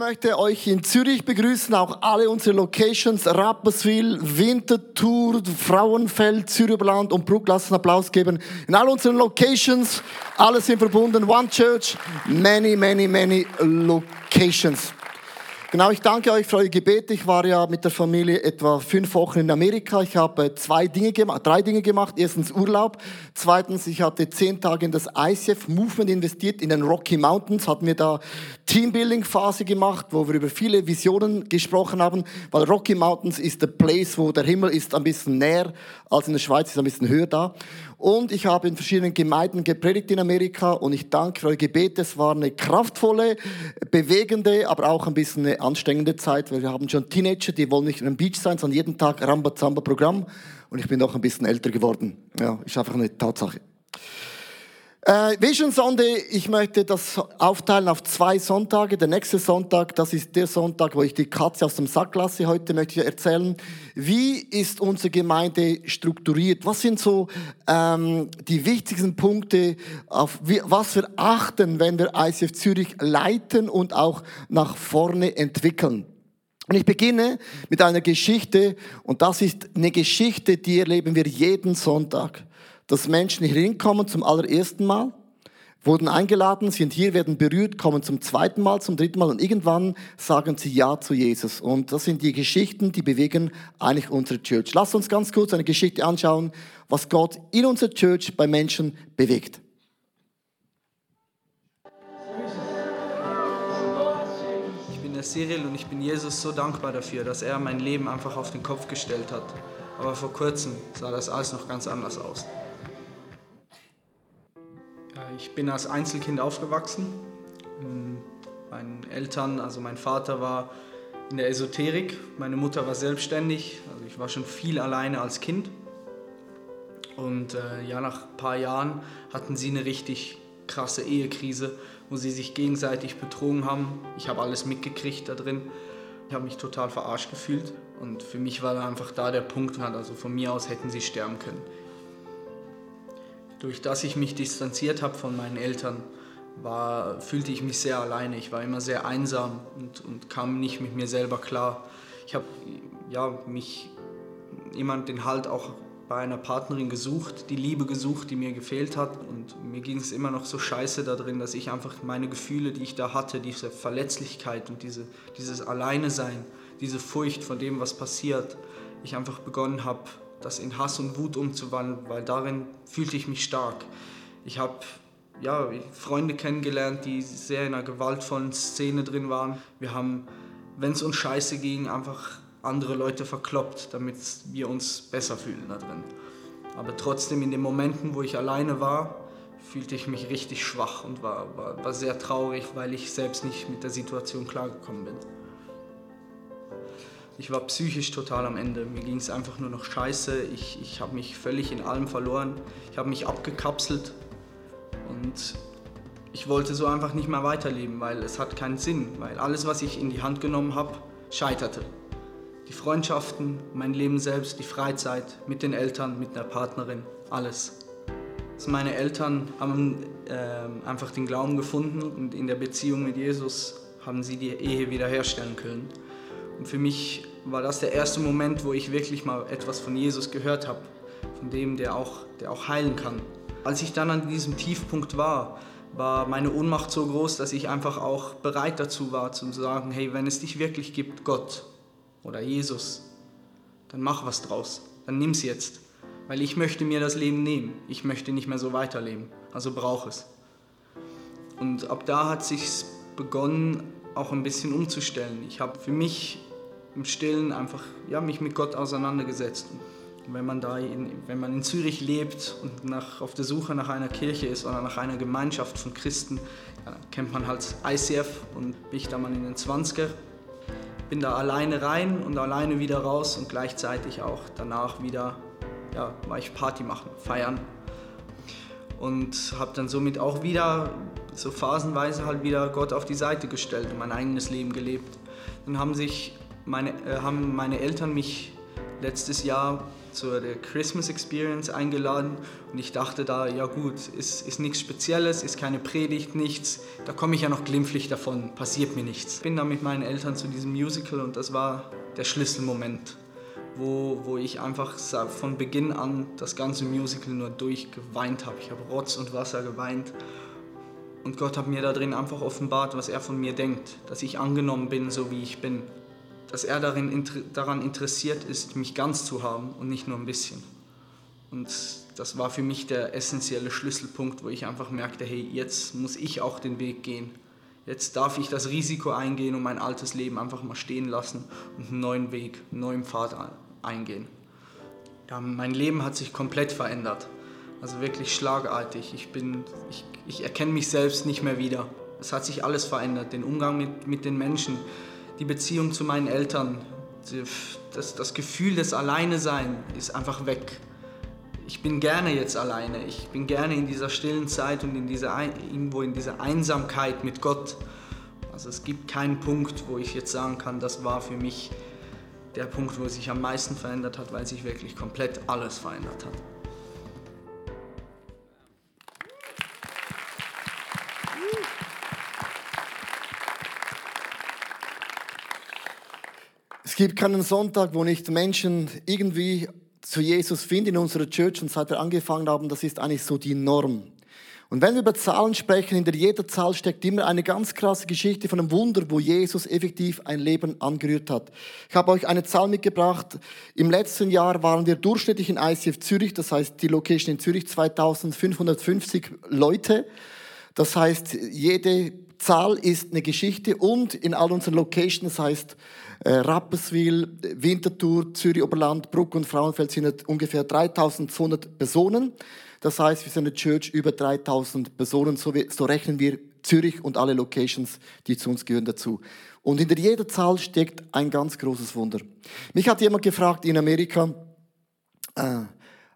möchte euch in Zürich begrüßen, auch alle unsere Locations, Rapperswil, Winterthur, Frauenfeld, Zürichland und Bruck. Lasst einen Applaus geben. In all unseren Locations, alle sind verbunden. One Church, many, many, many locations. Genau, ich danke euch für eure Gebete. Ich war ja mit der Familie etwa fünf Wochen in Amerika. Ich habe zwei Dinge gemacht, drei Dinge gemacht. Erstens Urlaub. Zweitens, ich hatte zehn Tage in das ICF Movement investiert in den Rocky Mountains. Hatten wir da Teambuilding-Phase gemacht, wo wir über viele Visionen gesprochen haben. Weil Rocky Mountains ist der Place, wo der Himmel ist ein bisschen näher als in der Schweiz, ist ein bisschen höher da. Und ich habe in verschiedenen Gemeinden gepredigt in Amerika und ich danke für eure Gebete. Es war eine kraftvolle, bewegende, aber auch ein bisschen eine anstrengende Zeit, weil wir haben schon Teenager, die wollen nicht in einem Beach sein, sondern jeden Tag Rambazamba-Programm. Und ich bin noch ein bisschen älter geworden. Ja, ist einfach eine Tatsache. Äh, Vision Sunday, ich möchte das aufteilen auf zwei Sonntage. Der nächste Sonntag, das ist der Sonntag, wo ich die Katze aus dem Sack lasse. Heute möchte ich erzählen, wie ist unsere Gemeinde strukturiert? Was sind so ähm, die wichtigsten Punkte, auf wie, was wir achten, wenn wir ICF Zürich leiten und auch nach vorne entwickeln? Und ich beginne mit einer Geschichte und das ist eine Geschichte, die erleben wir jeden Sonntag dass Menschen hier hinkommen zum allerersten Mal, wurden eingeladen, sind hier, werden berührt, kommen zum zweiten Mal, zum dritten Mal und irgendwann sagen sie Ja zu Jesus. Und das sind die Geschichten, die bewegen eigentlich unsere Church. Lasst uns ganz kurz eine Geschichte anschauen, was Gott in unserer Church bei Menschen bewegt. Ich bin der Cyril und ich bin Jesus so dankbar dafür, dass er mein Leben einfach auf den Kopf gestellt hat. Aber vor kurzem sah das alles noch ganz anders aus. Ich bin als Einzelkind aufgewachsen. Ähm, Meine Eltern, also mein Vater war in der Esoterik, meine Mutter war selbstständig, also ich war schon viel alleine als Kind. Und äh, ja, nach ein paar Jahren hatten sie eine richtig krasse Ehekrise, wo sie sich gegenseitig betrogen haben. Ich habe alles mitgekriegt da drin. Ich habe mich total verarscht gefühlt und für mich war da einfach da der Punkt, also von mir aus hätten sie sterben können. Durch das ich mich distanziert habe von meinen Eltern, war, fühlte ich mich sehr alleine. Ich war immer sehr einsam und, und kam nicht mit mir selber klar. Ich habe ja, mich immer den Halt auch bei einer Partnerin gesucht, die Liebe gesucht, die mir gefehlt hat. Und mir ging es immer noch so scheiße da drin, dass ich einfach meine Gefühle, die ich da hatte, diese Verletzlichkeit und diese, dieses Alleine-Sein, diese Furcht vor dem, was passiert, ich einfach begonnen habe, das in Hass und Wut umzuwandeln, weil darin fühlte ich mich stark. Ich habe ja, Freunde kennengelernt, die sehr in einer gewaltvollen Szene drin waren. Wir haben, wenn es uns scheiße ging, einfach andere Leute verkloppt, damit wir uns besser fühlen da drin. Aber trotzdem in den Momenten, wo ich alleine war, fühlte ich mich richtig schwach und war, war, war sehr traurig, weil ich selbst nicht mit der Situation klargekommen bin. Ich war psychisch total am Ende. Mir ging es einfach nur noch scheiße. Ich, ich habe mich völlig in allem verloren. Ich habe mich abgekapselt und ich wollte so einfach nicht mehr weiterleben, weil es hat keinen Sinn, weil alles, was ich in die Hand genommen habe, scheiterte. Die Freundschaften, mein Leben selbst, die Freizeit mit den Eltern, mit der Partnerin, alles. Also meine Eltern haben äh, einfach den Glauben gefunden und in der Beziehung mit Jesus haben sie die Ehe wiederherstellen können. Und für mich war das der erste Moment, wo ich wirklich mal etwas von Jesus gehört habe, von dem, der auch, der auch heilen kann. Als ich dann an diesem Tiefpunkt war, war meine Ohnmacht so groß, dass ich einfach auch bereit dazu war, zu sagen, hey, wenn es dich wirklich gibt, Gott oder Jesus, dann mach was draus, dann nimm es jetzt, weil ich möchte mir das Leben nehmen, ich möchte nicht mehr so weiterleben, also brauche es. Und ab da hat sich begonnen, auch ein bisschen umzustellen. Ich habe für mich im Stillen einfach ja, mich mit Gott auseinandergesetzt. Und wenn man da in, wenn man in Zürich lebt und nach, auf der Suche nach einer Kirche ist oder nach einer Gemeinschaft von Christen, dann kennt man halt ICF und bin ich da mal in den 20er. Bin da alleine rein und alleine wieder raus und gleichzeitig auch danach wieder, ja, war ich Party machen, feiern. Und habe dann somit auch wieder so phasenweise halt wieder Gott auf die Seite gestellt und mein eigenes Leben gelebt. Dann haben sich meine, äh, haben meine Eltern mich letztes Jahr zur Christmas Experience eingeladen und ich dachte da, ja gut, ist, ist nichts Spezielles, ist keine Predigt, nichts, da komme ich ja noch glimpflich davon, passiert mir nichts. Ich bin dann mit meinen Eltern zu diesem Musical und das war der Schlüsselmoment, wo, wo ich einfach von Beginn an das ganze Musical nur durchgeweint habe. Ich habe Rotz und Wasser geweint und Gott hat mir da drin einfach offenbart, was er von mir denkt, dass ich angenommen bin, so wie ich bin dass er darin, daran interessiert ist, mich ganz zu haben und nicht nur ein bisschen. Und das war für mich der essentielle Schlüsselpunkt, wo ich einfach merkte, hey, jetzt muss ich auch den Weg gehen. Jetzt darf ich das Risiko eingehen und mein altes Leben einfach mal stehen lassen und einen neuen Weg, einen neuen Pfad eingehen. Ja, mein Leben hat sich komplett verändert. Also wirklich schlagartig. Ich, bin, ich, ich erkenne mich selbst nicht mehr wieder. Es hat sich alles verändert. Den Umgang mit, mit den Menschen, die Beziehung zu meinen Eltern, das, das Gefühl des Alleinesein ist einfach weg. Ich bin gerne jetzt alleine. Ich bin gerne in dieser stillen Zeit und in dieser, irgendwo in dieser Einsamkeit mit Gott. Also es gibt keinen Punkt, wo ich jetzt sagen kann, das war für mich der Punkt, wo es sich am meisten verändert hat, weil sich wirklich komplett alles verändert hat. Gibt keinen Sonntag, wo nicht Menschen irgendwie zu Jesus finden in unserer Church und seit wir angefangen haben, das ist eigentlich so die Norm. Und wenn wir über Zahlen sprechen, hinter jeder Zahl steckt immer eine ganz krasse Geschichte von einem Wunder, wo Jesus effektiv ein Leben angerührt hat. Ich habe euch eine Zahl mitgebracht. Im letzten Jahr waren wir durchschnittlich in ICF Zürich, das heißt die Location in Zürich 2550 Leute. Das heißt, jede Zahl ist eine Geschichte und in all unseren Locations, das heißt äh, Rapperswil, Winterthur, Zürich Oberland, Bruck und Frauenfeld sind ungefähr 3200 Personen. Das heißt, wir sind eine Church über 3000 Personen, so, so rechnen wir Zürich und alle Locations, die zu uns gehören, dazu. Und hinter jeder Zahl steckt ein ganz großes Wunder. Mich hat jemand gefragt in Amerika, äh,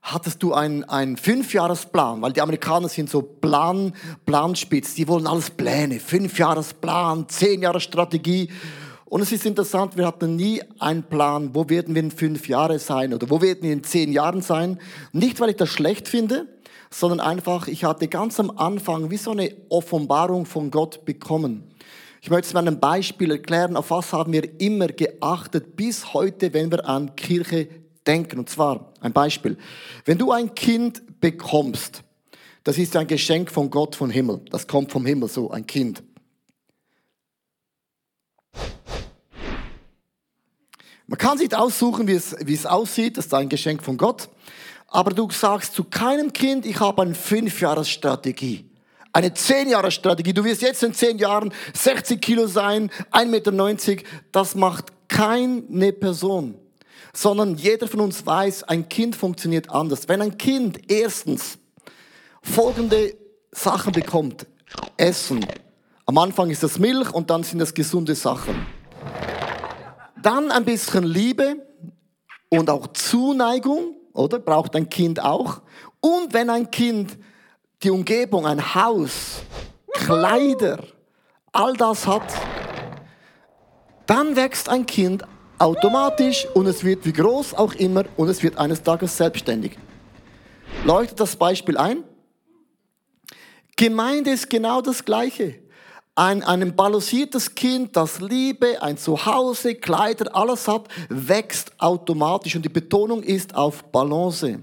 hattest du einen, einen Fünfjahresplan? Weil die Amerikaner sind so Plan, Planspitz, die wollen alles Pläne, Fünfjahresplan, Zehnjahresstrategie. Und es ist interessant, wir hatten nie einen Plan, wo werden wir in fünf Jahren sein oder wo werden wir in zehn Jahren sein. Nicht, weil ich das schlecht finde, sondern einfach, ich hatte ganz am Anfang wie so eine Offenbarung von Gott bekommen. Ich möchte es mal ein Beispiel erklären, auf was haben wir immer geachtet bis heute, wenn wir an Kirche denken. Und zwar ein Beispiel. Wenn du ein Kind bekommst, das ist ein Geschenk von Gott vom Himmel. Das kommt vom Himmel so, ein Kind. Man kann sich aussuchen, wie es, wie es aussieht, das ist ein Geschenk von Gott. Aber du sagst zu keinem Kind, ich habe eine Fünfjahresstrategie. Eine Zehn-Jahres-Strategie. Du wirst jetzt in zehn Jahren 60 Kilo sein, 1,90 Meter. Das macht keine Person. Sondern jeder von uns weiß, ein Kind funktioniert anders. Wenn ein Kind erstens folgende Sachen bekommt. Essen. Am Anfang ist das Milch und dann sind das gesunde Sachen. Dann ein bisschen Liebe und auch Zuneigung, oder? Braucht ein Kind auch. Und wenn ein Kind die Umgebung, ein Haus, Kleider, all das hat, dann wächst ein Kind automatisch und es wird wie groß auch immer und es wird eines Tages selbstständig. Leuchtet das Beispiel ein? Gemeinde ist genau das Gleiche. Ein, ein balanciertes Kind, das Liebe, ein Zuhause, Kleider, alles hat, wächst automatisch. Und die Betonung ist auf Balance.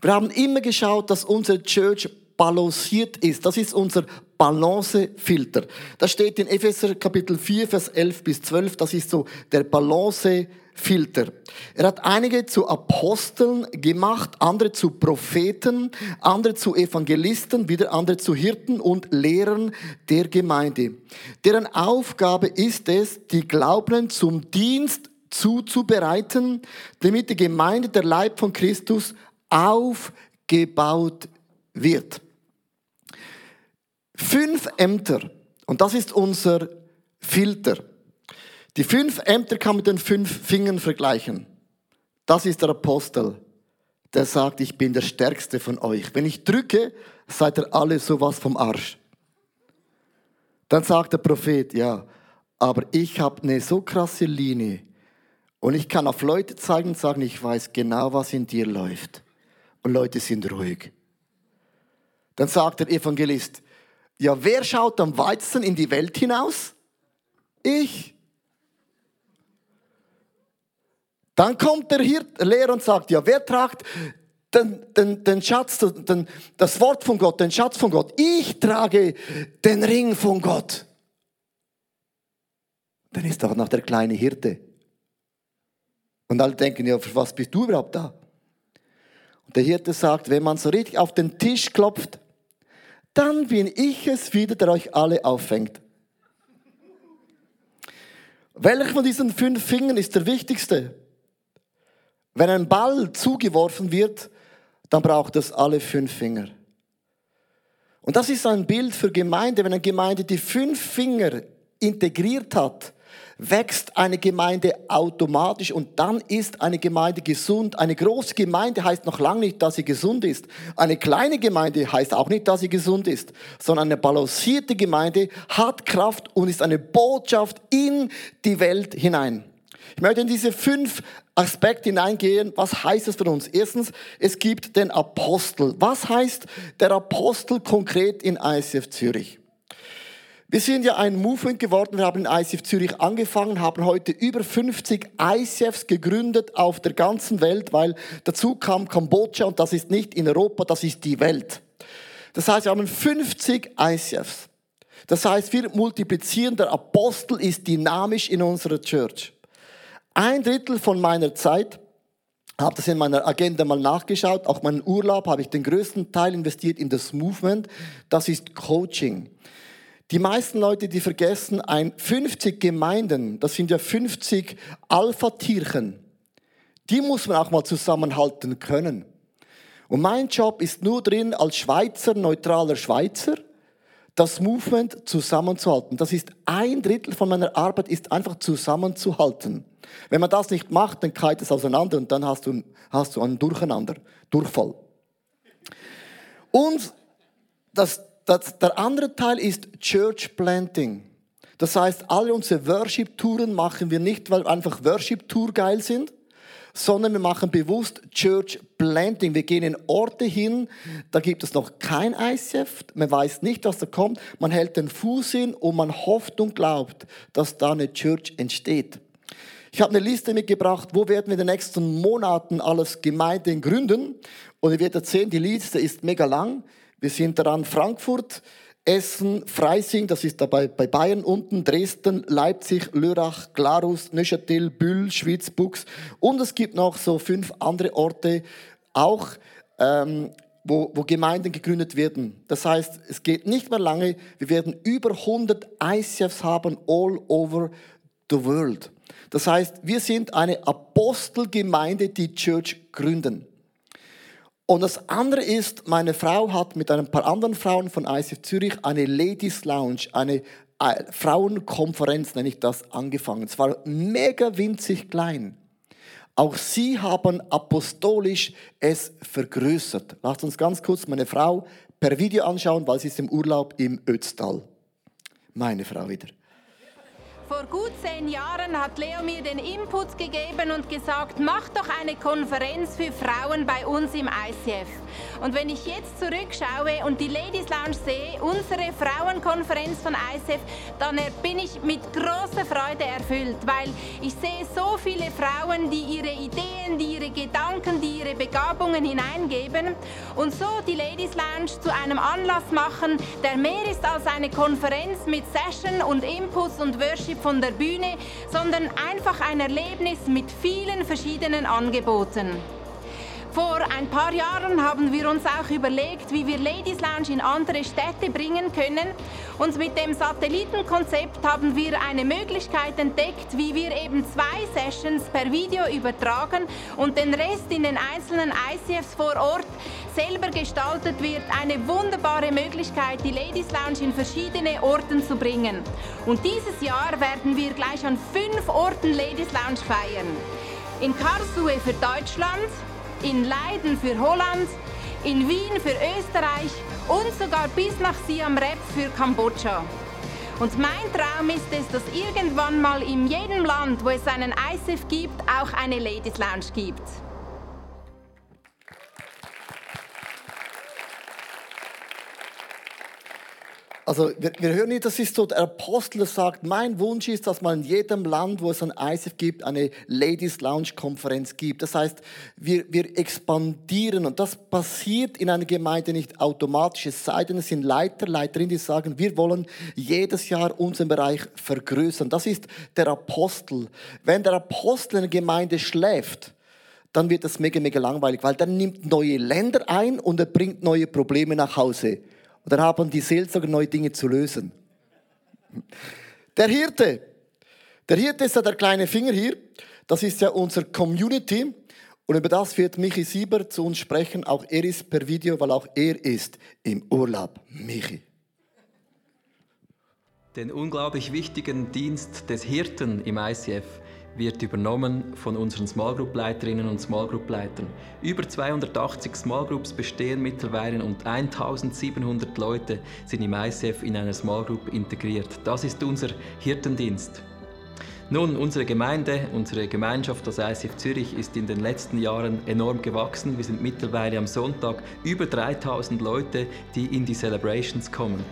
Wir haben immer geschaut, dass unsere Church balanciert ist. Das ist unser Balancefilter. Das steht in Epheser Kapitel 4, Vers 11 bis 12. Das ist so der Balancefilter. Filter. Er hat einige zu Aposteln gemacht, andere zu Propheten, andere zu Evangelisten, wieder andere zu Hirten und Lehrern der Gemeinde. Deren Aufgabe ist es, die Glaubenden zum Dienst zuzubereiten, damit die Gemeinde, der Leib von Christus, aufgebaut wird. Fünf Ämter, und das ist unser Filter. Die fünf Ämter kann man mit den fünf Fingern vergleichen. Das ist der Apostel, der sagt, ich bin der Stärkste von euch. Wenn ich drücke, seid ihr alle sowas vom Arsch. Dann sagt der Prophet, ja, aber ich habe eine so krasse Linie Und ich kann auf Leute zeigen und sagen, ich weiß genau, was in dir läuft. Und Leute sind ruhig. Dann sagt der Evangelist, ja, wer schaut am weitesten in die Welt hinaus? Ich. Dann kommt der Hirt, Lehrer und sagt, ja, wer tragt den, den, den Schatz, den, das Wort von Gott, den Schatz von Gott? Ich trage den Ring von Gott. Dann ist doch noch der kleine Hirte. Und alle denken, ja, für was bist du überhaupt da? Und der Hirte sagt, wenn man so richtig auf den Tisch klopft, dann bin ich es wieder, der euch alle auffängt. Welcher von diesen fünf Fingern ist der wichtigste? Wenn ein Ball zugeworfen wird, dann braucht es alle fünf Finger. Und das ist ein Bild für Gemeinde. Wenn eine Gemeinde die fünf Finger integriert hat, wächst eine Gemeinde automatisch und dann ist eine Gemeinde gesund. Eine große Gemeinde heißt noch lange nicht, dass sie gesund ist. Eine kleine Gemeinde heißt auch nicht, dass sie gesund ist, sondern eine balancierte Gemeinde hat Kraft und ist eine Botschaft in die Welt hinein. Ich möchte in diese fünf Aspekte hineingehen. Was heißt es für uns? Erstens, es gibt den Apostel. Was heißt der Apostel konkret in ICF Zürich? Wir sind ja ein Movement geworden. Wir haben in ICF Zürich angefangen, haben heute über 50 ICFs gegründet auf der ganzen Welt, weil dazu kam Kambodscha und das ist nicht in Europa, das ist die Welt. Das heißt, wir haben 50 ICFs. Das heißt, wir multiplizieren. Der Apostel ist dynamisch in unserer Church. Ein Drittel von meiner Zeit habe das in meiner Agenda mal nachgeschaut. Auch meinen Urlaub habe ich den größten Teil investiert in das Movement. Das ist Coaching. Die meisten Leute, die vergessen, ein 50 Gemeinden, das sind ja 50 Alpha-Tierchen, die muss man auch mal zusammenhalten können. Und mein Job ist nur drin, als Schweizer, neutraler Schweizer, das Movement zusammenzuhalten. Das ist ein Drittel von meiner Arbeit, ist einfach zusammenzuhalten. Wenn man das nicht macht, dann kalt es auseinander und dann hast du, hast du einen Durcheinander, Durchfall. Und das das, der andere Teil ist Church Planting. Das heißt, alle unsere Worship-Touren machen wir nicht, weil einfach Worship-Tour geil sind, sondern wir machen bewusst Church Planting. Wir gehen in Orte hin, da gibt es noch kein ICF, man weiß nicht, was da kommt, man hält den Fuß hin und man hofft und glaubt, dass da eine Church entsteht. Ich habe eine Liste mitgebracht, wo werden wir in den nächsten Monaten alles Gemeinden gründen. Und ihr werdet sehen, die Liste ist mega lang. Wir sind daran Frankfurt, Essen, Freising, das ist dabei bei Bayern unten, Dresden, Leipzig, Lörrach, Glarus, Neuchâtel, Bühl, Schwyz, Bux und es gibt noch so fünf andere Orte, auch ähm, wo, wo Gemeinden gegründet werden. Das heißt, es geht nicht mehr lange, wir werden über 100 ICFs haben all over the world. Das heißt, wir sind eine Apostelgemeinde, die Church gründen. Und das andere ist, meine Frau hat mit ein paar anderen Frauen von ICF Zürich eine Ladies Lounge, eine äh, Frauenkonferenz, nenne ich das, angefangen. Es war mega winzig klein. Auch sie haben apostolisch es vergrößert. Lasst uns ganz kurz meine Frau per Video anschauen, weil sie ist im Urlaub im Ötztal. Meine Frau wieder. Vor gut zehn Jahren hat Leo mir den Input gegeben und gesagt, mach doch eine Konferenz für Frauen bei uns im ICF. Und wenn ich jetzt zurückschaue und die Ladies Lounge sehe, unsere Frauenkonferenz von ICF, dann bin ich mit großer Freude erfüllt, weil ich sehe so viele Frauen, die ihre Ideen, die ihre Gedanken, die ihre Begabungen hineingeben und so die Ladies Lounge zu einem Anlass machen, der mehr ist als eine Konferenz mit Session und Inputs und Worship Worship von der Bühne, sondern einfach ein Erlebnis mit vielen verschiedenen Angeboten. Vor ein paar Jahren haben wir uns auch überlegt, wie wir Ladies Lounge in andere Städte bringen können. Und mit dem Satellitenkonzept haben wir eine Möglichkeit entdeckt, wie wir eben zwei Sessions per Video übertragen und den Rest in den einzelnen ICFs vor Ort selber gestaltet wird. Eine wunderbare Möglichkeit, die Ladies Lounge in verschiedene Orten zu bringen. Und dieses Jahr werden wir gleich an fünf Orten Ladies Lounge feiern. In Karlsruhe für Deutschland, in Leiden für Holland, in Wien für Österreich und sogar bis nach Siam Reap für Kambodscha. Und mein Traum ist es, dass irgendwann mal in jedem Land, wo es einen ISF gibt, auch eine Ladies Lounge gibt. Also wir, wir hören nicht, das ist so der Apostel, sagt, mein Wunsch ist, dass man in jedem Land, wo es ein ISF gibt, eine Ladies Lounge Konferenz gibt. Das heißt, wir, wir expandieren und das passiert in einer Gemeinde nicht automatisch. Es sei denn, es sind Leiter, Leiterinnen, die sagen, wir wollen jedes Jahr unseren Bereich vergrößern. Das ist der Apostel. Wenn der Apostel in der Gemeinde schläft, dann wird das mega, mega langweilig, weil dann nimmt neue Länder ein und er bringt neue Probleme nach Hause. Und dann haben die Seelsorger neue Dinge zu lösen. Der Hirte. Der Hirte ist ja der kleine Finger hier. Das ist ja unser Community. Und über das wird Michi Sieber zu uns sprechen. Auch er ist per Video, weil auch er ist im Urlaub. Michi. Den unglaublich wichtigen Dienst des Hirten im ICF wird übernommen von unseren Small Group Leiterinnen und Small Group Leitern. Über 280 Small Groups bestehen mittlerweile und 1700 Leute sind im ICF in einer Small Group integriert. Das ist unser Hirtendienst. Nun, unsere Gemeinde, unsere Gemeinschaft, das ICF Zürich, ist in den letzten Jahren enorm gewachsen. Wir sind mittlerweile am Sonntag über 3000 Leute, die in die Celebrations kommen.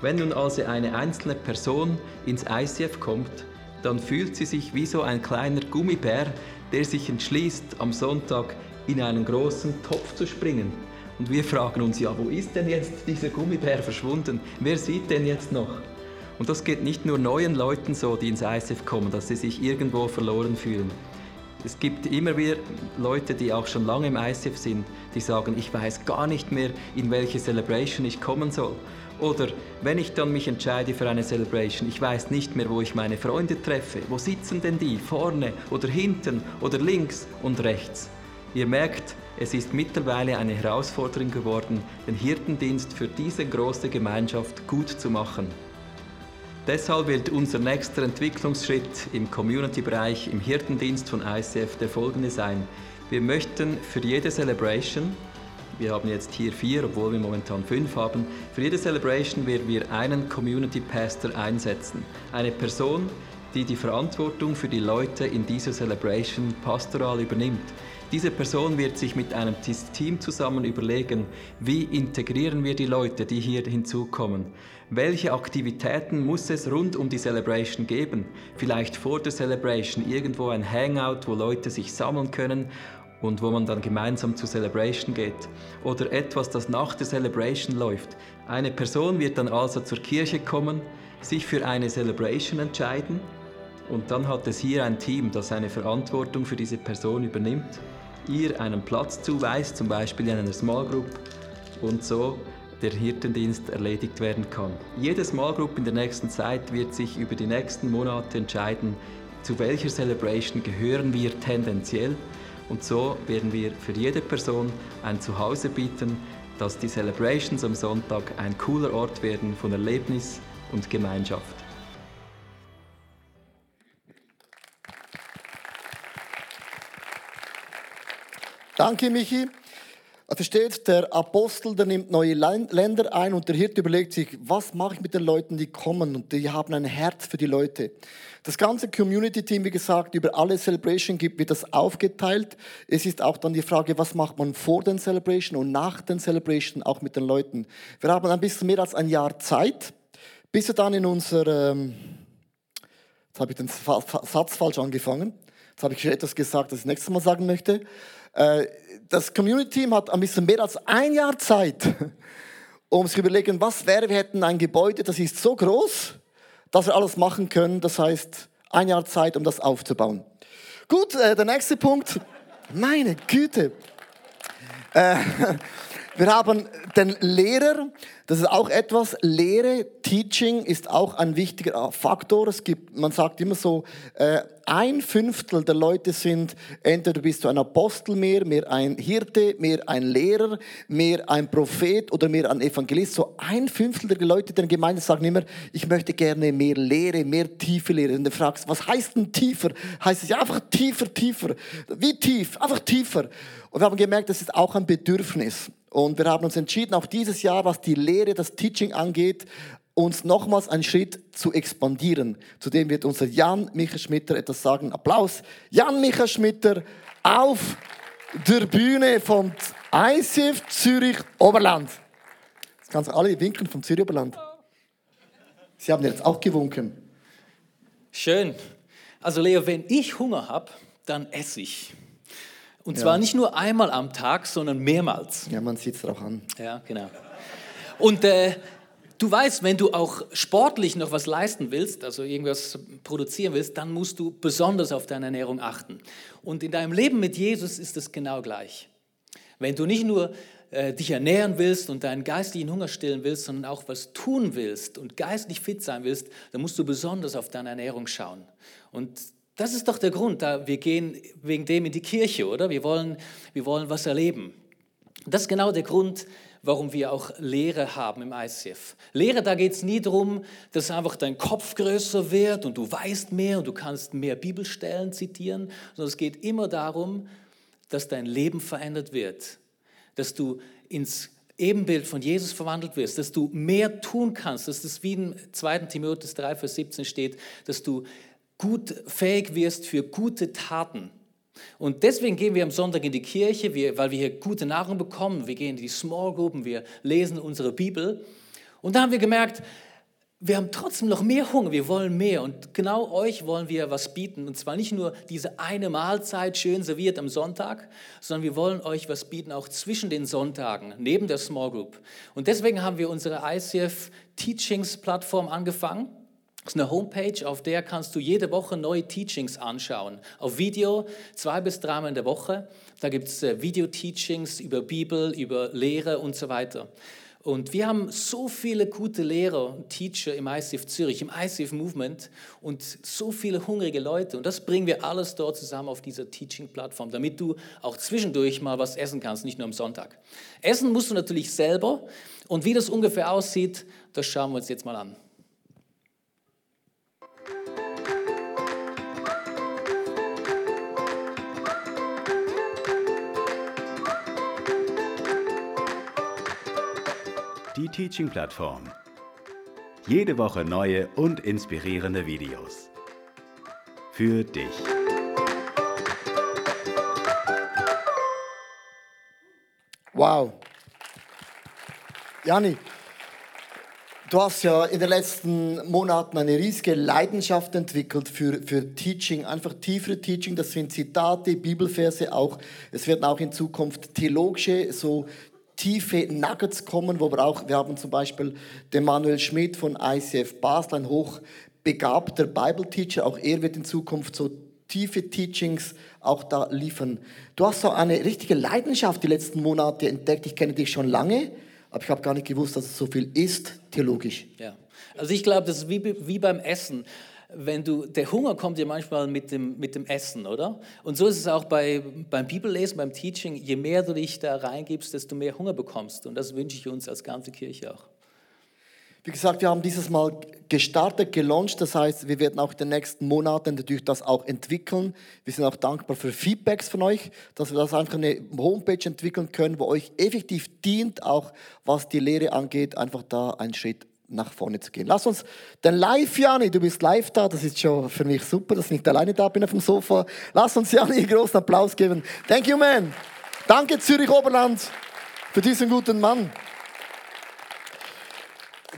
Wenn nun also eine einzelne Person ins ICF kommt, dann fühlt sie sich wie so ein kleiner Gummibär, der sich entschließt, am Sonntag in einen großen Topf zu springen. Und wir fragen uns, ja, wo ist denn jetzt dieser Gummibär verschwunden? Wer sieht denn jetzt noch? Und das geht nicht nur neuen Leuten so, die ins ISF kommen, dass sie sich irgendwo verloren fühlen. Es gibt immer wieder Leute, die auch schon lange im ISF sind, die sagen, ich weiß gar nicht mehr, in welche Celebration ich kommen soll. Oder wenn ich dann mich entscheide für eine Celebration, ich weiß nicht mehr, wo ich meine Freunde treffe. Wo sitzen denn die? Vorne oder hinten oder links und rechts? Ihr merkt, es ist mittlerweile eine Herausforderung geworden, den Hirtendienst für diese große Gemeinschaft gut zu machen. Deshalb wird unser nächster Entwicklungsschritt im Community-Bereich, im Hirtendienst von ICF der folgende sein. Wir möchten für jede Celebration wir haben jetzt hier vier, obwohl wir momentan fünf haben. Für jede Celebration werden wir einen Community Pastor einsetzen. Eine Person, die die Verantwortung für die Leute in dieser Celebration pastoral übernimmt. Diese Person wird sich mit einem Team zusammen überlegen, wie integrieren wir die Leute, die hier hinzukommen. Welche Aktivitäten muss es rund um die Celebration geben? Vielleicht vor der Celebration irgendwo ein Hangout, wo Leute sich sammeln können und wo man dann gemeinsam zur Celebration geht. Oder etwas, das nach der Celebration läuft. Eine Person wird dann also zur Kirche kommen, sich für eine Celebration entscheiden und dann hat es hier ein Team, das eine Verantwortung für diese Person übernimmt, ihr einen Platz zuweist, zum Beispiel in einer Small Group und so der Hirtendienst erledigt werden kann. Jede Small Group in der nächsten Zeit wird sich über die nächsten Monate entscheiden, zu welcher Celebration gehören wir tendenziell und so werden wir für jede Person ein Zuhause bieten, dass die Celebrations am Sonntag ein cooler Ort werden von Erlebnis und Gemeinschaft. Danke, Michi. Also steht, der Apostel, der nimmt neue Länder ein und der Hirte überlegt sich, was mache ich mit den Leuten, die kommen und die haben ein Herz für die Leute. Das ganze Community-Team, wie gesagt, über alle Celebration gibt, wird das aufgeteilt. Es ist auch dann die Frage, was macht man vor den Celebration und nach den Celebration auch mit den Leuten. Wir haben ein bisschen mehr als ein Jahr Zeit, bis wir dann in unser, ähm, jetzt habe ich den Satz falsch angefangen, jetzt habe ich schon etwas gesagt, das ich nächstes Mal sagen möchte. Äh, das Community-Team hat ein bisschen mehr als ein Jahr Zeit, um sich zu überlegen, was wäre, wir hätten ein Gebäude, das ist so groß, dass wir alles machen können. Das heißt, ein Jahr Zeit, um das aufzubauen. Gut, äh, der nächste Punkt. Meine Güte. Äh, wir haben den Lehrer, das ist auch etwas, Lehre, Teaching ist auch ein wichtiger Faktor. Es gibt, man sagt immer so, ein Fünftel der Leute sind, entweder bist du ein Apostel mehr, mehr ein Hirte, mehr ein Lehrer, mehr ein Prophet oder mehr ein Evangelist. So ein Fünftel der Leute der Gemeinde sagen immer, ich möchte gerne mehr Lehre, mehr tiefe Lehre. Und du fragst, was heißt denn tiefer? Heißt es ja einfach tiefer, tiefer. Wie tief? Einfach tiefer. Und wir haben gemerkt, das ist auch ein Bedürfnis. Und wir haben uns entschieden, auch dieses Jahr, was die Lehre, das Teaching angeht, uns nochmals einen Schritt zu expandieren. Zudem wird unser Jan Michael Schmitter etwas sagen. Applaus. Jan Michael Schmitter auf der Bühne vom ICF Zürich Oberland. Jetzt kannst du alle winken vom Zürich Oberland. Sie haben jetzt auch gewunken. Schön. Also Leo, wenn ich Hunger habe, dann esse ich. Und zwar Ja. nicht nur einmal am Tag, sondern mehrmals. Ja, man sieht es auch an. Ja, genau. Und äh, du weißt, wenn du auch sportlich noch was leisten willst, also irgendwas produzieren willst, dann musst du besonders auf deine Ernährung achten. Und in deinem Leben mit Jesus ist es genau gleich. Wenn du nicht nur äh, dich ernähren willst und deinen geistlichen Hunger stillen willst, sondern auch was tun willst und geistlich fit sein willst, dann musst du besonders auf deine Ernährung schauen. Und das ist doch der Grund, da wir gehen wegen dem in die Kirche, oder? Wir wollen, wir wollen was erleben. Das ist genau der Grund, warum wir auch Lehre haben im ICF. Lehre, da geht es nie darum, dass einfach dein Kopf größer wird und du weißt mehr und du kannst mehr Bibelstellen zitieren, sondern es geht immer darum, dass dein Leben verändert wird, dass du ins Ebenbild von Jesus verwandelt wirst, dass du mehr tun kannst, dass das wie in 2. Timotheus 3, Vers 17 steht, dass du gut fähig wirst für gute Taten. Und deswegen gehen wir am Sonntag in die Kirche, weil wir hier gute Nahrung bekommen. Wir gehen in die Small Gruppen, wir lesen unsere Bibel. Und da haben wir gemerkt, wir haben trotzdem noch mehr Hunger, wir wollen mehr. Und genau euch wollen wir was bieten. Und zwar nicht nur diese eine Mahlzeit schön serviert am Sonntag, sondern wir wollen euch was bieten, auch zwischen den Sonntagen, neben der Small Group. Und deswegen haben wir unsere ICF Teachings Plattform angefangen. Das ist eine Homepage, auf der kannst du jede Woche neue Teachings anschauen. Auf Video, zwei bis dreimal in der Woche. Da gibt es äh, Video-Teachings über Bibel, über Lehre und so weiter. Und wir haben so viele gute Lehrer und Teacher im ICF Zürich, im ICF Movement und so viele hungrige Leute. Und das bringen wir alles dort zusammen auf dieser Teaching-Plattform, damit du auch zwischendurch mal was essen kannst, nicht nur am Sonntag. Essen musst du natürlich selber. Und wie das ungefähr aussieht, das schauen wir uns jetzt mal an. Die Teaching-Plattform. Jede Woche neue und inspirierende Videos. Für dich. Wow. Jani, du hast ja in den letzten Monaten eine riesige Leidenschaft entwickelt für, für Teaching, einfach tiefere Teaching. Das sind Zitate, Bibelverse auch. Es werden auch in Zukunft theologische, so tiefe Nuggets kommen, wo wir auch, wir haben zum Beispiel den Manuel Schmidt von ICF Basel, ein hochbegabter Bible-Teacher. Auch er wird in Zukunft so tiefe Teachings auch da liefern. Du hast so eine richtige Leidenschaft die letzten Monate entdeckt. Ich kenne dich schon lange, aber ich habe gar nicht gewusst, dass es so viel ist, theologisch. Ja, also ich glaube, das ist wie, wie beim Essen. Wenn du, der Hunger kommt ja manchmal mit dem, mit dem Essen, oder? Und so ist es auch bei, beim Bibellesen, beim Teaching. Je mehr du dich da reingibst, desto mehr Hunger bekommst. Und das wünsche ich uns als ganze Kirche auch. Wie gesagt, wir haben dieses Mal gestartet, gelauncht. Das heißt, wir werden auch in den nächsten Monaten natürlich das auch entwickeln. Wir sind auch dankbar für Feedbacks von euch, dass wir das einfach eine Homepage entwickeln können, wo euch effektiv dient, auch was die Lehre angeht, einfach da einen Schritt nach vorne zu gehen. Lass uns den Live, Jani, du bist live da, das ist schon für mich super, dass ich nicht alleine da bin auf dem Sofa. Lass uns Jani einen großen Applaus geben. Thank you, man. Danke, Zürich Oberland, für diesen guten Mann.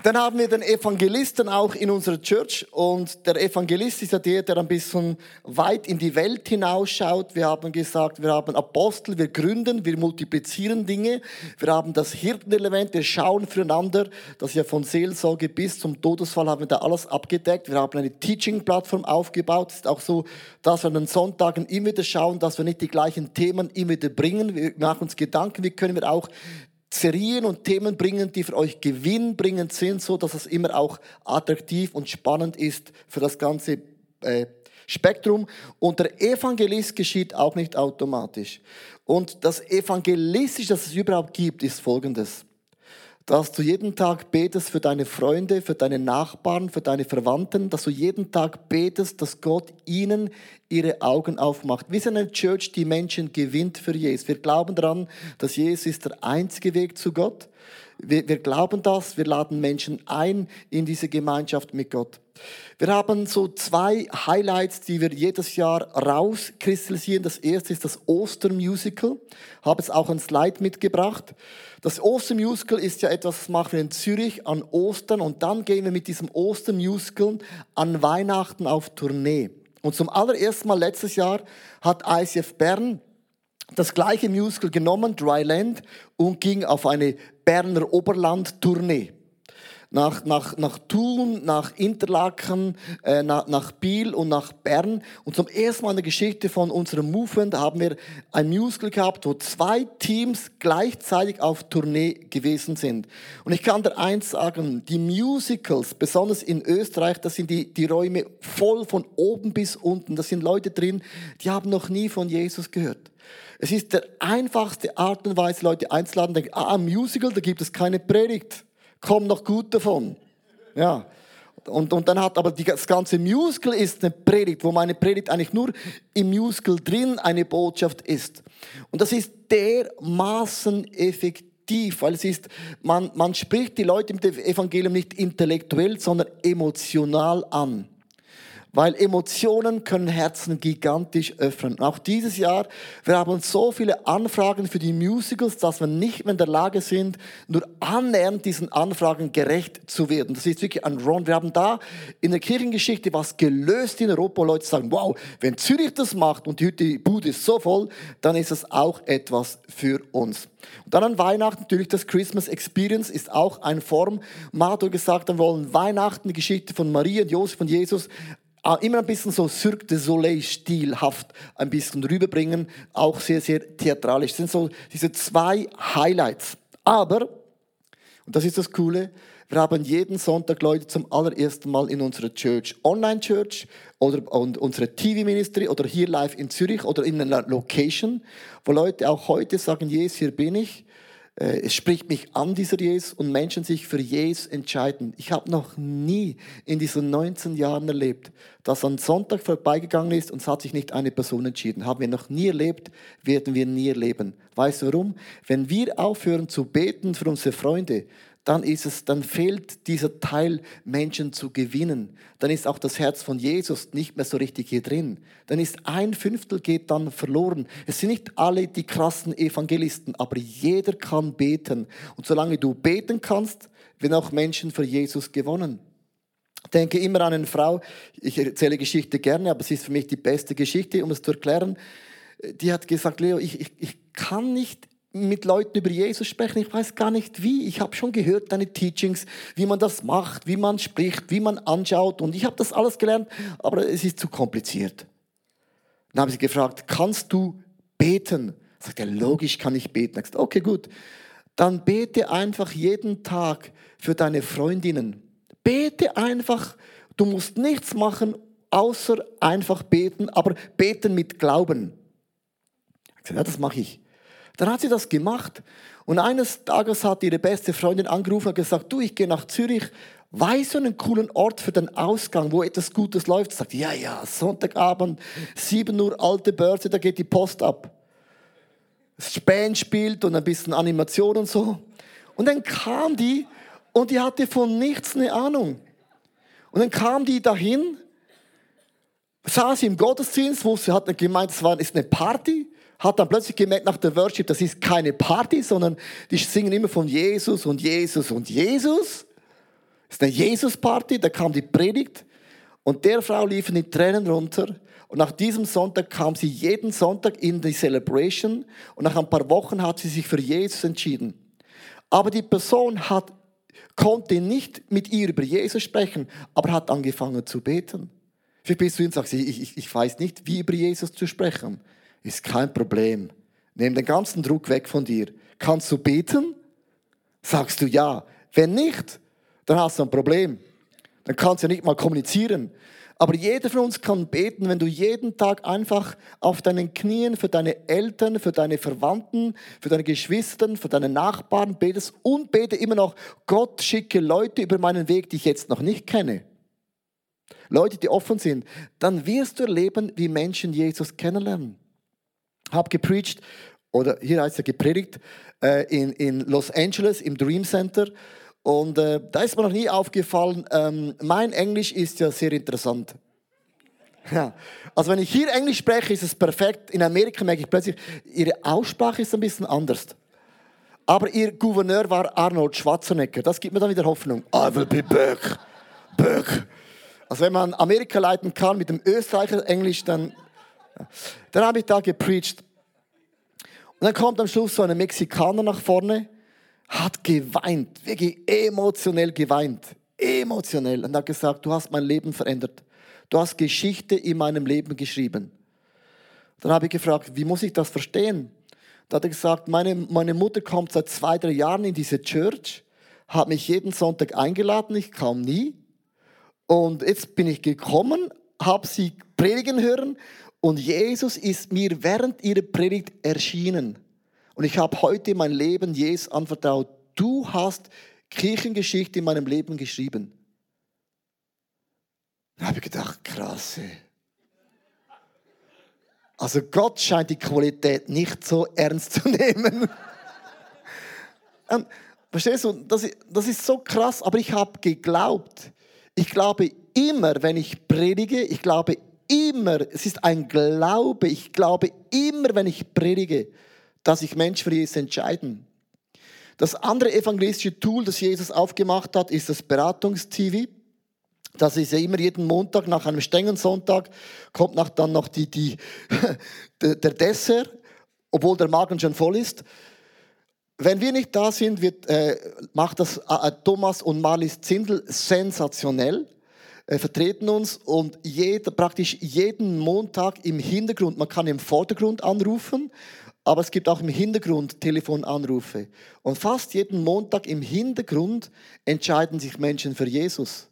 Dann haben wir den Evangelisten auch in unserer Church und der Evangelist ist ja der, der ein bisschen weit in die Welt hinausschaut. Wir haben gesagt, wir haben Apostel, wir gründen, wir multiplizieren Dinge, wir haben das Hirtenelement, wir schauen füreinander, das ist ja von Seelsorge bis zum Todesfall haben wir da alles abgedeckt. Wir haben eine Teaching-Plattform aufgebaut. Es ist auch so, dass wir an den Sonntagen immer wieder schauen, dass wir nicht die gleichen Themen immer wieder bringen. Wir machen uns Gedanken, wie können wir auch Serien und Themen bringen, die für euch gewinnbringend sind, so dass es immer auch attraktiv und spannend ist für das ganze äh, Spektrum. Und der Evangelist geschieht auch nicht automatisch. Und das Evangelistische, das es überhaupt gibt, ist folgendes. Dass du jeden Tag betest für deine Freunde, für deine Nachbarn, für deine Verwandten, dass du jeden Tag betest, dass Gott ihnen ihre Augen aufmacht. Wir sind eine Church, die Menschen gewinnt für Jesus. Wir glauben daran, dass Jesus ist der einzige Weg zu Gott. Wir, wir glauben das, wir laden Menschen ein in diese Gemeinschaft mit Gott. Wir haben so zwei Highlights, die wir jedes Jahr rauskristallisieren. Das erste ist das Ostermusical. Habe jetzt auch ein Slide mitgebracht. Das Ostermusical ist ja etwas, das machen wir in Zürich an Ostern und dann gehen wir mit diesem Ostermusical an Weihnachten auf Tournee. Und zum allerersten Mal letztes Jahr hat ICF Bern das gleiche Musical genommen, Dryland, und ging auf eine Berner Oberland-Tournee nach, nach, nach Thun, nach Interlaken, äh, nach, nach Biel und nach Bern. Und zum ersten Mal in der Geschichte von unserem Movement haben wir ein Musical gehabt, wo zwei Teams gleichzeitig auf Tournee gewesen sind. Und ich kann dir eins sagen, die Musicals, besonders in Österreich, das sind die, die Räume voll von oben bis unten. Da sind Leute drin, die haben noch nie von Jesus gehört. Es ist der einfachste Art und Weise, Leute einzuladen, denken, ah, ein Musical, da gibt es keine Predigt komm noch gut davon. Ja. Und, und dann hat aber die, das ganze Musical ist eine Predigt, wo meine Predigt eigentlich nur im Musical drin eine Botschaft ist. Und das ist dermaßen effektiv, weil es ist, man, man spricht die Leute im Evangelium nicht intellektuell, sondern emotional an weil Emotionen können Herzen gigantisch öffnen. auch dieses Jahr, wir haben so viele Anfragen für die Musicals, dass wir nicht mehr in der Lage sind, nur annähernd diesen Anfragen gerecht zu werden. Das ist wirklich ein Run. Wir haben da in der Kirchengeschichte was gelöst in Europa, Leute sagen, wow, wenn Zürich das macht und die Bude ist so voll, dann ist es auch etwas für uns. Und dann an Weihnachten natürlich das Christmas Experience ist auch eine Form. Hat gesagt, wir wollen Weihnachten, die Geschichte von Maria und Josef und Jesus immer ein bisschen so Cirque du Soleil-stilhaft ein bisschen rüberbringen, auch sehr, sehr theatralisch. Das sind so diese zwei Highlights. Aber, und das ist das Coole, wir haben jeden Sonntag Leute zum allerersten Mal in unserer Church, Online-Church oder und unsere TV-Ministry oder hier live in Zürich oder in einer Location, wo Leute auch heute sagen, Jesus, hier bin ich. Äh, es spricht mich an, dieser Jesus, und Menschen sich für Jesus entscheiden. Ich habe noch nie in diesen 19 Jahren erlebt, dass ein Sonntag vorbeigegangen ist und es hat sich nicht eine Person entschieden. Haben wir noch nie erlebt, werden wir nie erleben. Weißt du warum? Wenn wir aufhören zu beten für unsere Freunde, dann ist es, dann fehlt dieser Teil, Menschen zu gewinnen. Dann ist auch das Herz von Jesus nicht mehr so richtig hier drin. Dann ist ein Fünftel geht dann verloren. Es sind nicht alle die krassen Evangelisten, aber jeder kann beten. Und solange du beten kannst, werden auch Menschen für Jesus gewonnen. Denke immer an eine Frau, ich erzähle Geschichte gerne, aber es ist für mich die beste Geschichte, um es zu erklären. Die hat gesagt, Leo, ich, ich, ich kann nicht mit Leuten über Jesus sprechen. Ich weiß gar nicht wie. Ich habe schon gehört deine Teachings, wie man das macht, wie man spricht, wie man anschaut. Und ich habe das alles gelernt, aber es ist zu kompliziert. Dann habe ich sie gefragt, kannst du beten? Sagt er, logisch kann ich beten. Ich gesagt, okay, gut. Dann bete einfach jeden Tag für deine Freundinnen. Bete einfach. Du musst nichts machen, außer einfach beten, aber beten mit Glauben. Ich gesagt, ja, das mache ich. Dann hat sie das gemacht und eines Tages hat ihre beste Freundin angerufen und gesagt, du, ich gehe nach Zürich, weißt du einen coolen Ort für den Ausgang, wo etwas Gutes läuft? Sagt, ja, ja, Sonntagabend, 7 Uhr, alte Börse, da geht die Post ab. Span spielt und ein bisschen Animation und so. Und dann kam die und die hatte von nichts eine Ahnung. Und dann kam die dahin, saß im Gottesdienst, wo sie hat gemeint, es ist eine Party hat dann plötzlich gemerkt nach der Worship, das ist keine Party, sondern die singen immer von Jesus und Jesus und Jesus. Das ist eine Jesus-Party, da kam die Predigt und der Frau liefen die Tränen runter. Und nach diesem Sonntag kam sie jeden Sonntag in die Celebration und nach ein paar Wochen hat sie sich für Jesus entschieden. Aber die Person hat, konnte nicht mit ihr über Jesus sprechen, aber hat angefangen zu beten. Vielleicht bist du und sagst, ich, ich, ich weiß nicht, wie über Jesus zu sprechen ist kein Problem. Nimm den ganzen Druck weg von dir. Kannst du beten? Sagst du ja. Wenn nicht, dann hast du ein Problem. Dann kannst du nicht mal kommunizieren. Aber jeder von uns kann beten, wenn du jeden Tag einfach auf deinen Knien für deine Eltern, für deine Verwandten, für deine Geschwister, für deine Nachbarn betest und bete immer noch, Gott schicke Leute über meinen Weg, die ich jetzt noch nicht kenne. Leute, die offen sind, dann wirst du erleben, wie Menschen Jesus kennenlernen. Hab gepreacht, oder hier heißt er gepredigt, äh, in, in Los Angeles im Dream Center. Und äh, da ist mir noch nie aufgefallen, ähm, mein Englisch ist ja sehr interessant. Ja. Also wenn ich hier Englisch spreche, ist es perfekt. In Amerika merke ich plötzlich, ihre Aussprache ist ein bisschen anders. Aber ihr Gouverneur war Arnold Schwarzenegger. Das gibt mir dann wieder Hoffnung. I will be back. Back. Also wenn man Amerika leiten kann mit dem Österreicher Englisch, dann... Dann habe ich da gepreacht. Und dann kommt am Schluss so ein Mexikaner nach vorne, hat geweint, wirklich emotionell geweint, emotionell und hat gesagt, du hast mein Leben verändert. Du hast Geschichte in meinem Leben geschrieben. Dann habe ich gefragt, wie muss ich das verstehen? Da hat er gesagt, meine, meine Mutter kommt seit zwei, drei Jahren in diese Church, hat mich jeden Sonntag eingeladen, ich kam nie. Und jetzt bin ich gekommen, habe sie predigen hören und Jesus ist mir während ihrer Predigt erschienen. Und ich habe heute mein Leben Jesus anvertraut. Du hast Kirchengeschichte in meinem Leben geschrieben. Da habe ich gedacht, krass. Also Gott scheint die Qualität nicht so ernst zu nehmen. Und, verstehst du, das das ist so krass, aber ich habe geglaubt. Ich glaube immer, wenn ich predige, ich glaube immer, es ist ein Glaube, ich glaube immer, wenn ich predige, dass sich Menschen für Jesus entscheiden. Das andere evangelistische Tool, das Jesus aufgemacht hat, ist das Beratungs-TV. Das ist ja immer jeden Montag nach einem strengen Sonntag kommt nach dann noch die, die, der Dessert, obwohl der Magen schon voll ist. Wenn wir nicht da sind, wird, äh, macht das äh, Thomas und Marlies Zindel sensationell vertreten uns und jeder, praktisch jeden Montag im Hintergrund, man kann im Vordergrund anrufen, aber es gibt auch im Hintergrund Telefonanrufe. Und fast jeden Montag im Hintergrund entscheiden sich Menschen für Jesus.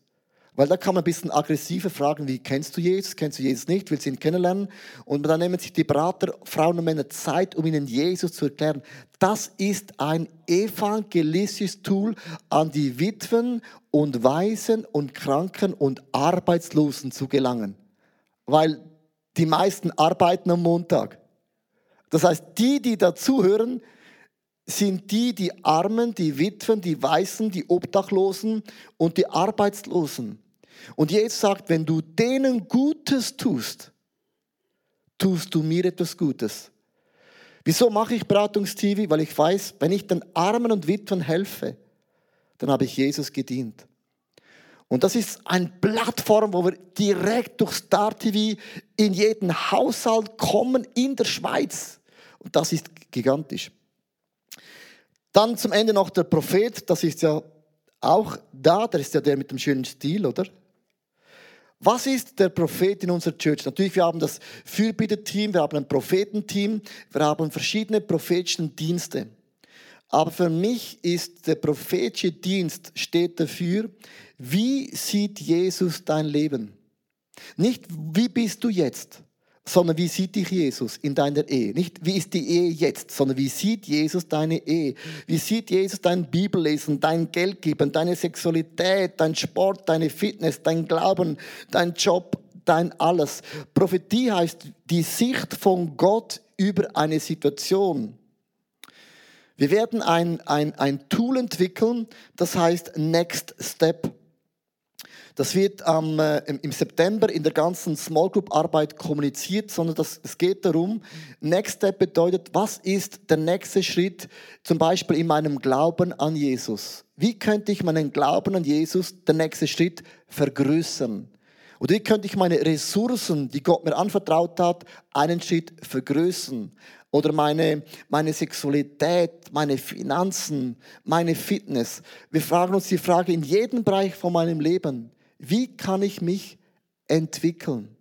Weil da kann man ein bisschen aggressiver fragen, wie kennst du Jesus, kennst du Jesus nicht, willst du ihn kennenlernen? Und dann nehmen sich die Berater, Frauen und Männer Zeit, um ihnen Jesus zu erklären. Das ist ein evangelistisches Tool an die Witwen und Waisen und Kranken und Arbeitslosen zu gelangen. Weil die meisten arbeiten am Montag. Das heißt, die, die dazuhören, sind die, die Armen, die Witwen, die Weißen, die Obdachlosen und die Arbeitslosen. Und Jesus sagt, wenn du denen Gutes tust, tust du mir etwas Gutes. Wieso mache ich Beratungstv? Weil ich weiß, wenn ich den Armen und Witwen helfe, dann habe ich Jesus gedient. Und das ist eine Plattform, wo wir direkt durch Star TV in jeden Haushalt kommen in der Schweiz. Und das ist gigantisch. Dann zum Ende noch der Prophet, das ist ja auch da, der ist ja der mit dem schönen Stil, oder? Was ist der Prophet in unserer Church? Natürlich, wir haben das Fürbitte-Team, wir haben ein Prophetenteam, wir haben verschiedene prophetische Dienste. Aber für mich ist der prophetische Dienst steht dafür, wie sieht Jesus dein Leben? Nicht, wie bist du jetzt? Sondern wie sieht dich Jesus in deiner Ehe? Nicht, wie ist die Ehe jetzt, sondern wie sieht Jesus deine Ehe? Wie sieht Jesus dein Bibellesen, dein Geldgeben, deine Sexualität, dein Sport, deine Fitness, dein Glauben, dein Job, dein alles? Prophetie heißt die Sicht von Gott über eine Situation. Wir werden ein, ein, ein Tool entwickeln, das heißt Next Step. Das wird ähm, im September in der ganzen Small Group Arbeit kommuniziert, sondern das, es geht darum, Next Step bedeutet, was ist der nächste Schritt, zum Beispiel in meinem Glauben an Jesus? Wie könnte ich meinen Glauben an Jesus, der nächste Schritt, vergrößern? Oder wie könnte ich meine Ressourcen, die Gott mir anvertraut hat, einen Schritt vergrößern? Oder meine, meine Sexualität, meine Finanzen, meine Fitness. Wir fragen uns die Frage in jedem Bereich von meinem Leben. Wie kann ich mich entwickeln?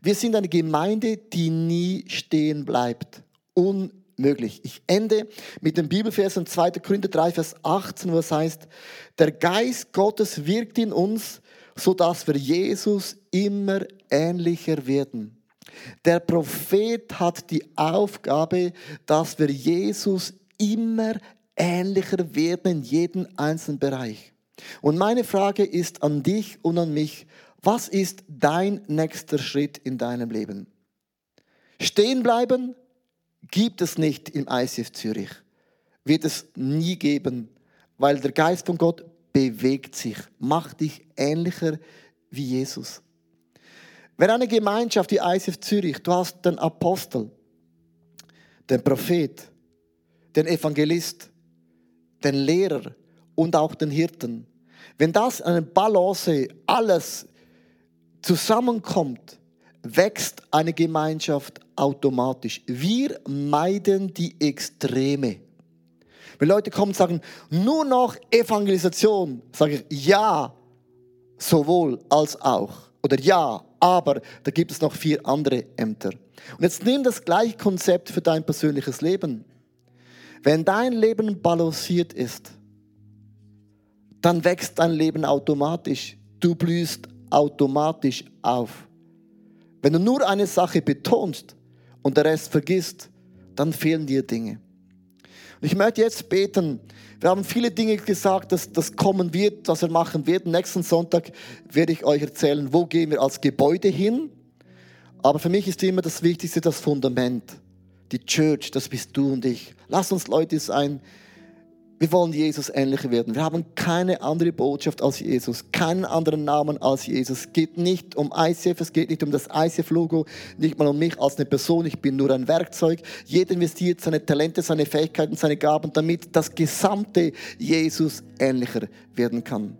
Wir sind eine Gemeinde, die nie stehen bleibt. Unmöglich. Ich ende mit dem Bibelvers in 2. Korinther 3, Vers 18, wo es heißt, der Geist Gottes wirkt in uns, sodass wir Jesus immer ähnlicher werden. Der Prophet hat die Aufgabe, dass wir Jesus immer ähnlicher werden in jedem einzelnen Bereich. Und meine Frage ist an dich und an mich, was ist dein nächster Schritt in deinem Leben? Stehen bleiben gibt es nicht im ICF Zürich. Wird es nie geben, weil der Geist von Gott bewegt sich, macht dich ähnlicher wie Jesus. Wenn eine Gemeinschaft wie ICF Zürich, du hast den Apostel, den Prophet, den Evangelist, den Lehrer und auch den Hirten, wenn das eine Balance, alles zusammenkommt, wächst eine Gemeinschaft automatisch. Wir meiden die Extreme. Wenn Leute kommen und sagen, nur noch Evangelisation, sage ich ja, sowohl als auch. Oder ja, aber da gibt es noch vier andere Ämter. Und jetzt nimm das gleiche Konzept für dein persönliches Leben. Wenn dein Leben balanciert ist, dann wächst dein Leben automatisch. Du blühst automatisch auf. Wenn du nur eine Sache betonst und der Rest vergisst, dann fehlen dir Dinge. Ich möchte jetzt beten. Wir haben viele Dinge gesagt, dass das kommen wird, was wir machen werden. Nächsten Sonntag werde ich euch erzählen, wo gehen wir als Gebäude hin. Aber für mich ist immer das Wichtigste das Fundament. Die Church, das bist du und ich. Lass uns Leute sein, wir wollen Jesus ähnlicher werden. Wir haben keine andere Botschaft als Jesus, keinen anderen Namen als Jesus. Es geht nicht um ICF, es geht nicht um das ICF-Logo, nicht mal um mich als eine Person. Ich bin nur ein Werkzeug. Jeder investiert seine Talente, seine Fähigkeiten, seine Gaben, damit das gesamte Jesus ähnlicher werden kann.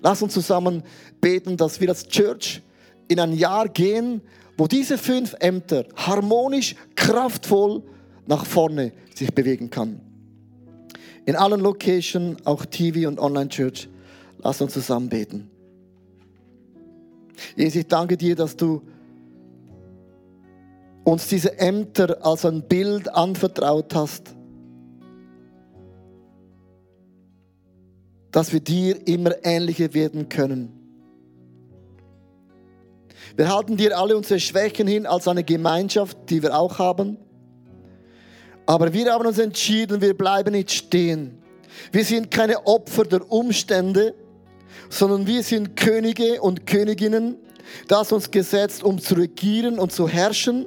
Lass uns zusammen beten, dass wir als Church in ein Jahr gehen, wo diese fünf Ämter harmonisch, kraftvoll nach vorne sich bewegen kann in allen Locations, auch TV und Online-Church. Lass uns zusammen beten. Jesus, ich danke dir, dass du uns diese Ämter als ein Bild anvertraut hast, dass wir dir immer ähnlicher werden können. Wir halten dir alle unsere Schwächen hin als eine Gemeinschaft, die wir auch haben. Aber wir haben uns entschieden, wir bleiben nicht stehen. Wir sind keine Opfer der Umstände, sondern wir sind Könige und Königinnen, das uns gesetzt, um zu regieren und zu herrschen.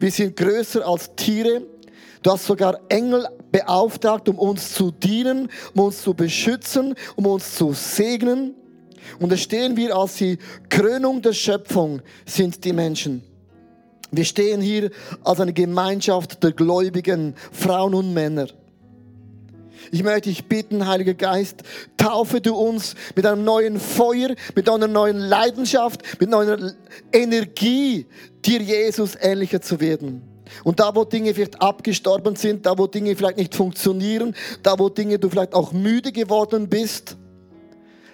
Wir sind größer als Tiere. Du hast sogar Engel beauftragt, um uns zu dienen, um uns zu beschützen, um uns zu segnen. Und da stehen wir als die Krönung der Schöpfung, sind die Menschen. Wir stehen hier als eine Gemeinschaft der gläubigen Frauen und Männer. Ich möchte dich bitten, Heiliger Geist, taufe du uns mit einem neuen Feuer, mit einer neuen Leidenschaft, mit einer Energie, dir Jesus ähnlicher zu werden. Und da, wo Dinge vielleicht abgestorben sind, da, wo Dinge vielleicht nicht funktionieren, da, wo Dinge du vielleicht auch müde geworden bist,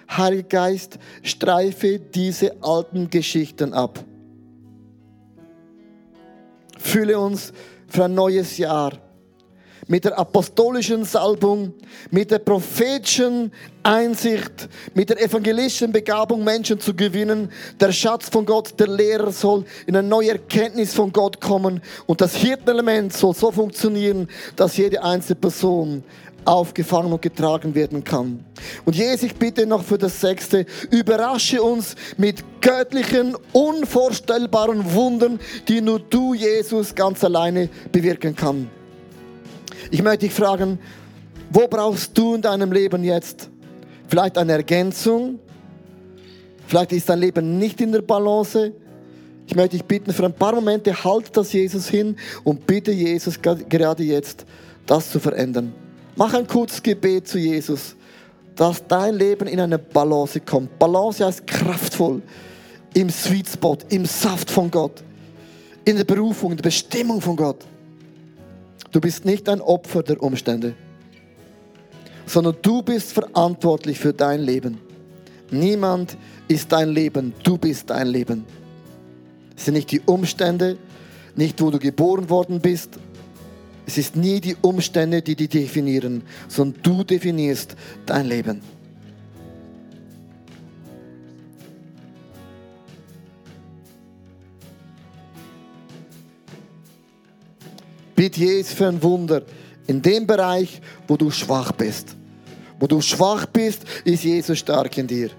Heiliger Geist, streife diese alten Geschichten ab. Fülle uns für ein neues Jahr mit der apostolischen Salbung, mit der prophetischen Einsicht, mit der evangelistischen Begabung, Menschen zu gewinnen. Der Schatz von Gott, der Lehrer soll in eine neue Erkenntnis von Gott kommen und das Hirtenelement soll so funktionieren, dass jede einzelne Person aufgefangen und getragen werden kann. Und Jesus, ich bitte noch für das Sechste, überrasche uns mit göttlichen, unvorstellbaren Wundern, die nur du, Jesus, ganz alleine bewirken kann. Ich möchte dich fragen, wo brauchst du in deinem Leben jetzt vielleicht eine Ergänzung? Vielleicht ist dein Leben nicht in der Balance. Ich möchte dich bitten, für ein paar Momente halt das Jesus hin und bitte Jesus gerade jetzt, das zu verändern. Mach ein kurzes Gebet zu Jesus, dass dein Leben in eine Balance kommt. Balance heißt kraftvoll, im Sweet Spot, im Saft von Gott, in der Berufung, in der Bestimmung von Gott. Du bist nicht ein Opfer der Umstände, sondern du bist verantwortlich für dein Leben. Niemand ist dein Leben, du bist dein Leben. Es sind nicht die Umstände, nicht wo du geboren worden bist, es ist nie die Umstände, die dich definieren, sondern du definierst dein Leben. Bitte Jesus für ein Wunder in dem Bereich, wo du schwach bist. Wo du schwach bist, ist Jesus stark in dir.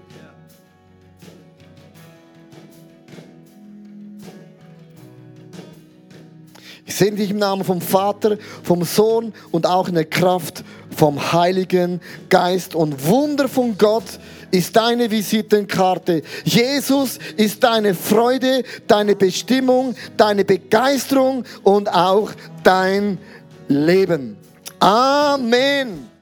Ich segne dich im Namen vom Vater, vom Sohn und auch in der Kraft vom Heiligen Geist. Und Wunder von Gott ist deine Visitenkarte. Jesus ist deine Freude, deine Bestimmung, deine Begeisterung und auch dein Leben. Amen.